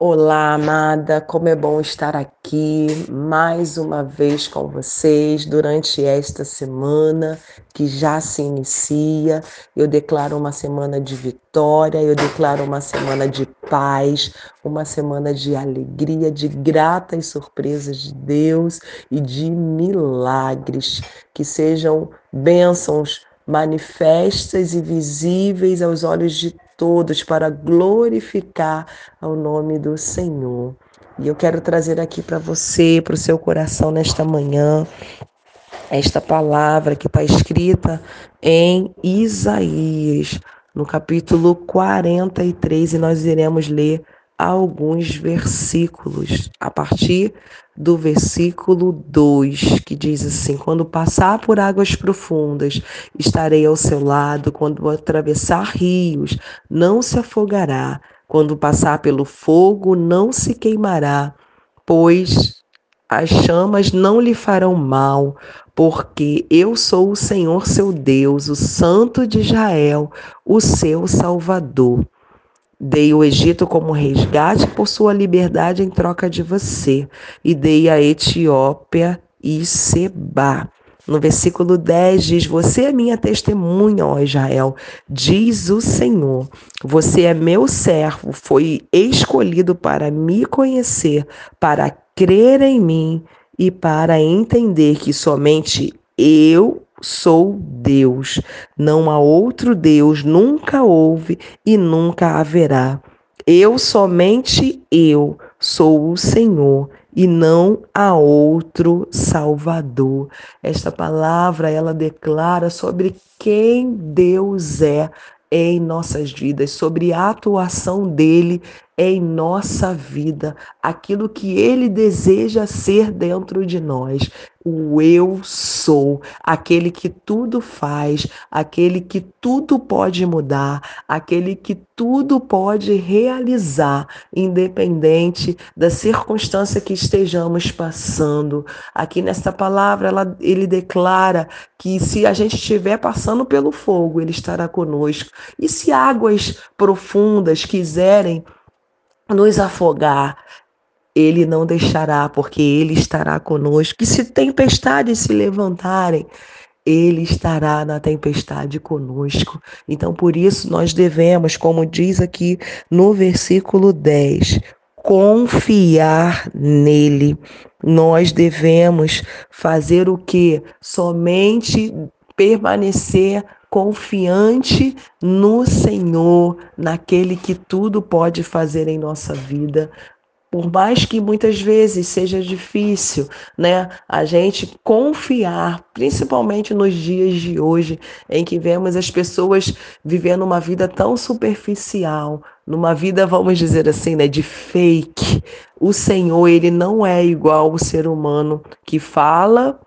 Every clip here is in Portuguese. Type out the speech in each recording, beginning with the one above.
Olá, amada, como é bom estar aqui mais uma vez com vocês durante esta semana que já se inicia. Eu declaro uma semana de vitória, eu declaro uma semana de paz, uma semana de alegria, de gratas surpresas de Deus e de milagres, que sejam bênçãos manifestas e visíveis aos olhos de todos para glorificar ao nome do Senhor. E eu quero trazer aqui para você, para o seu coração nesta manhã, esta palavra que está escrita em Isaías, no capítulo 43, e nós iremos ler alguns versículos, a partir do versículo 2, que diz assim: Quando passar por águas profundas, estarei ao seu lado, quando atravessar rios, não se afogará, quando passar pelo fogo, não se queimará, pois as chamas não lhe farão mal, porque eu sou o Senhor seu Deus, o Santo de Israel, o seu Salvador. Dei o Egito como resgate por sua liberdade em troca de você, e dei a Etiópia e Seba. No versículo 10 diz: Você é minha testemunha, ó Israel, diz o Senhor. Você é meu servo, foi escolhido para me conhecer, para crer em mim e para entender que somente eu sou Deus. Não há outro Deus, nunca houve e nunca haverá. Eu, somente eu, sou o Senhor e não há outro Salvador. Esta palavra ela declara sobre quem Deus é em nossas vidas, sobre a atuação dele em nossa vida, aquilo que ele deseja ser dentro de nós. O eu sou, aquele que tudo faz, aquele que tudo pode mudar, aquele que tudo pode realizar, independente da circunstância que estejamos passando. Aqui nesta palavra, ela, ele declara que se a gente estiver passando pelo fogo, ele estará conosco. E se águas profundas quiserem nos afogar, ele não deixará, porque ele estará conosco. E se tempestades se levantarem, ele estará na tempestade conosco. Então, por isso, nós devemos, como diz aqui no versículo 10, confiar nele. Nós devemos fazer o que? Somente permanecer confiante no Senhor, naquele que tudo pode fazer em nossa vida. Por mais que muitas vezes seja difícil, né, a gente confiar, principalmente nos dias de hoje, em que vemos as pessoas vivendo uma vida tão superficial, numa vida, vamos dizer assim, né, de fake. O Senhor, ele não é igual ao ser humano que fala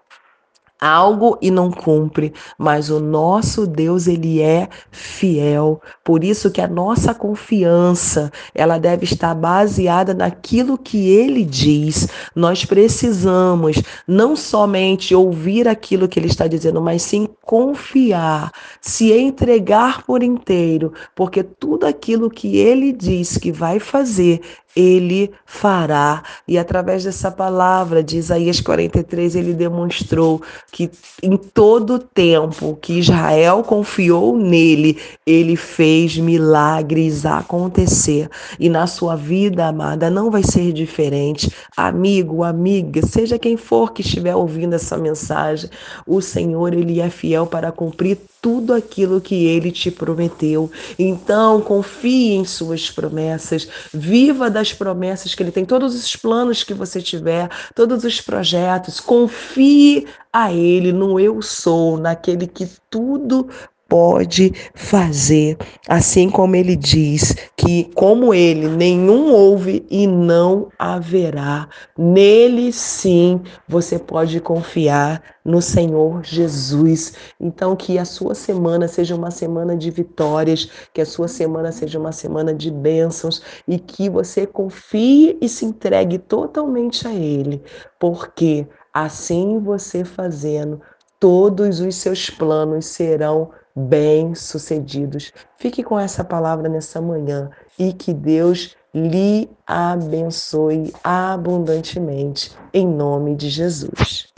algo e não cumpre, mas o nosso Deus ele é fiel. Por isso que a nossa confiança, ela deve estar baseada naquilo que ele diz. Nós precisamos não somente ouvir aquilo que ele está dizendo, mas sim confiar, se entregar por inteiro, porque tudo aquilo que ele diz que vai fazer, ele fará. E através dessa palavra de Isaías 43, ele demonstrou que em todo tempo que Israel confiou nele, ele fez milagres acontecer. E na sua vida, amada, não vai ser diferente. Amigo, amiga, seja quem for que estiver ouvindo essa mensagem, o Senhor, ele é fiel para cumprir tudo aquilo que ele te prometeu. Então, confie em suas promessas, viva das promessas que ele tem, todos os planos que você tiver, todos os projetos, confie a ele no eu sou, naquele que tudo pode fazer, assim como ele diz que, como ele, nenhum houve e não haverá. Nele sim você pode confiar no Senhor Jesus. Então, que a sua semana seja uma semana de vitórias, que a sua semana seja uma semana de bênçãos e que você confie e se entregue totalmente a Ele, porque assim você fazendo, todos os seus planos serão bem-sucedidos. Fique com essa palavra nessa manhã e que Deus lhe abençoe abundantemente, em nome de Jesus.